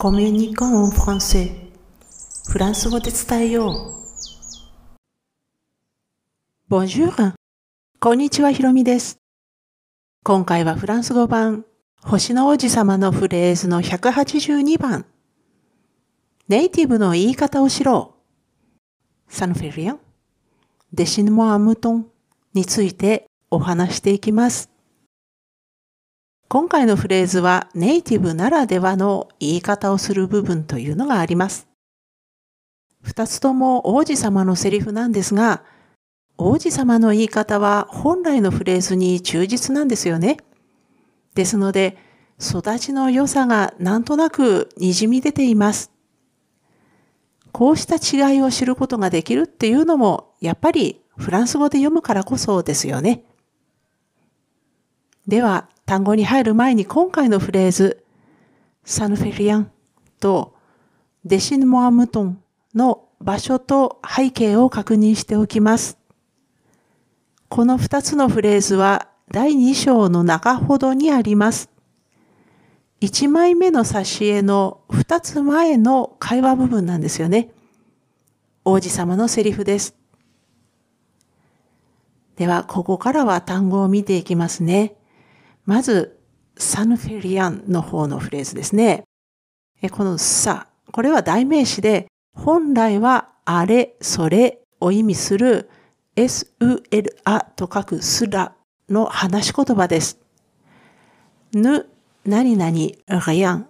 コミュニコンフランセフランス語で伝えよう。Bonjour! こんにちは、ひろみです。今回はフランス語版、星の王子様のフレーズの182番。ネイティブの言い方を知ろう。サンフェリアン、デシヌモアムトンについてお話していきます。今回のフレーズはネイティブならではの言い方をする部分というのがあります。二つとも王子様のセリフなんですが、王子様の言い方は本来のフレーズに忠実なんですよね。ですので、育ちの良さがなんとなく滲み出ています。こうした違いを知ることができるっていうのも、やっぱりフランス語で読むからこそですよね。では、単語に入る前に今回のフレーズ、サヌフェリアンとデシヌモアムトンの場所と背景を確認しておきます。この二つのフレーズは第2章の中ほどにあります。1枚目の挿絵の2つ前の会話部分なんですよね。王子様のセリフです。では、ここからは単語を見ていきますね。まず、サンフェリアンの方のフレーズですね。このさ、これは代名詞で、本来はあれ、それを意味する s-u-l-a と書くすらの話し言葉です。ぬ、何々、リアン。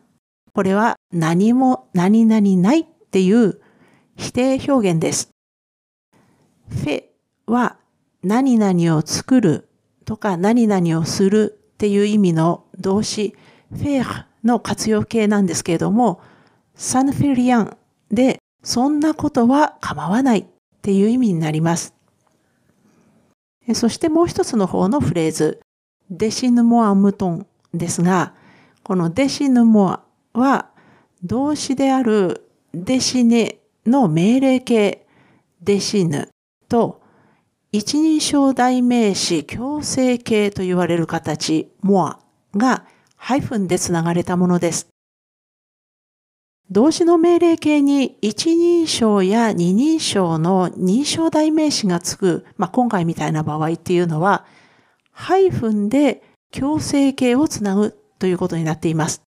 これは何も何々ないっていう否定表現です。フェは何々を作るとか何々をするっていう意味の動詞、フェーの活用形なんですけれども、サンフェリアンで、そんなことは構わないっていう意味になります。そしてもう一つの方のフレーズ、デシヌモアムトンですが、このデシヌモアは動詞であるデシネの命令形デシヌと一人称代名詞強制形と言われる形、モアがハイフンでつながれたものです。動詞の命令形に一人称や二人称の認証代名詞がつく、まあ、今回みたいな場合っていうのは、ハイフンで強制形をつなぐということになっています。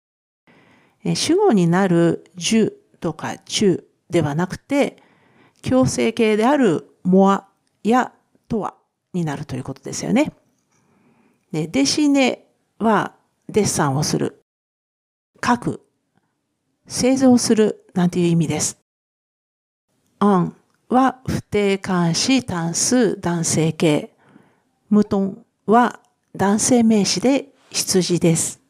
主語になる樹とか中ではなくて、強制形であるモアやとはになるということですよね。で、デシネはデッサンをする、書く、製造するなんていう意味です。アンは不定冠詞単数男性形。無トンは男性名詞で羊です。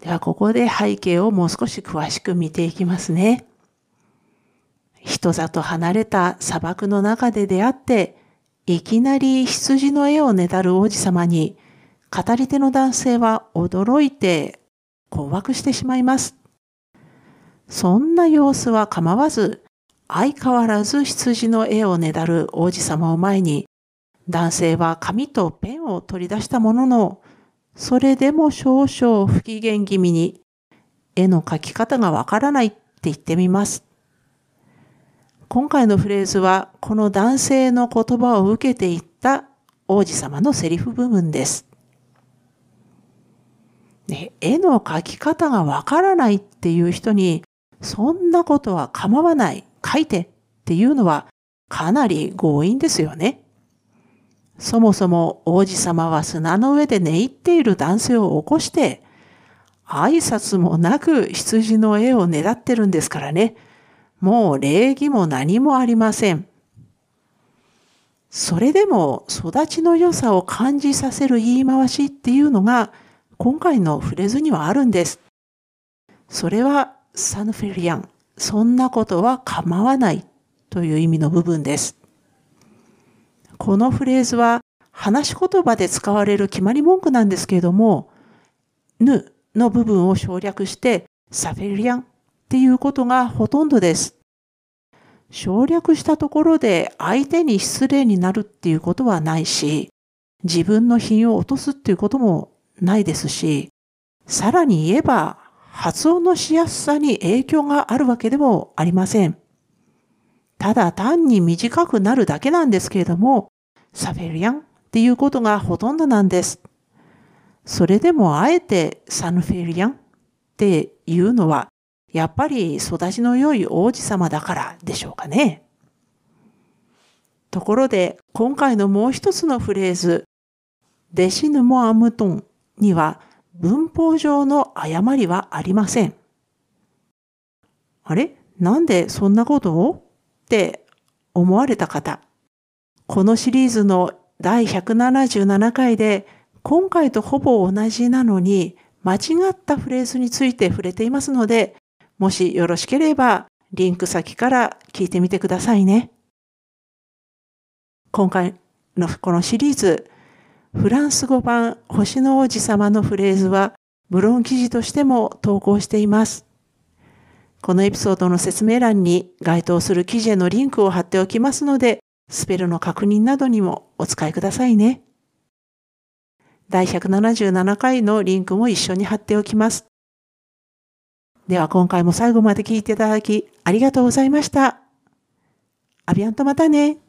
ではここで背景をもう少し詳しく見ていきますね。人里離れた砂漠の中で出会って、いきなり羊の絵をねだる王子様に、語り手の男性は驚いて困惑してしまいます。そんな様子は構わず、相変わらず羊の絵をねだる王子様を前に、男性は紙とペンを取り出したものの、それでも少々不機嫌気味に、絵の描き方がわからないって言ってみます。今回のフレーズはこの男性の言葉を受けていった王子様のセリフ部分です。ね、絵の描き方がわからないっていう人に、そんなことは構わない、書いてっていうのはかなり強引ですよね。そもそも王子様は砂の上で寝入っている男性を起こして、挨拶もなく羊の絵をねだってるんですからね。もう礼儀も何もありません。それでも育ちの良さを感じさせる言い回しっていうのが今回のフレーズにはあるんです。それはサヌフェリアン、そんなことは構わないという意味の部分です。このフレーズは話し言葉で使われる決まり文句なんですけれども、ぬの部分を省略してサフェリアンっていうことがほとんどです。省略したところで相手に失礼になるっていうことはないし、自分の品を落とすっていうこともないですし、さらに言えば発音のしやすさに影響があるわけでもありません。ただ単に短くなるだけなんですけれども、サフェリアンっていうことがほとんどなんです。それでもあえてサヌフェリアンっていうのは、やっぱり育ちの良い王子様だからでしょうかね。ところで、今回のもう一つのフレーズ、デシヌモアムトンには文法上の誤りはありません。あれ？なんでそんなことを？って思われた方。このシリーズの第177回で今回とほぼ同じなのに間違ったフレーズについて触れていますので、もしよろしければリンク先から聞いてみてくださいね。今回のこのシリーズ、フランス語版星の王子様のフレーズはブログ記事としても投稿しています。このエピソードの説明欄に該当する記事へのリンクを貼っておきますので、スペルの確認などにもお使いくださいね。第177回のリンクも一緒に貼っておきます。では今回も最後まで聞いていただきありがとうございました。アビアンとまたね。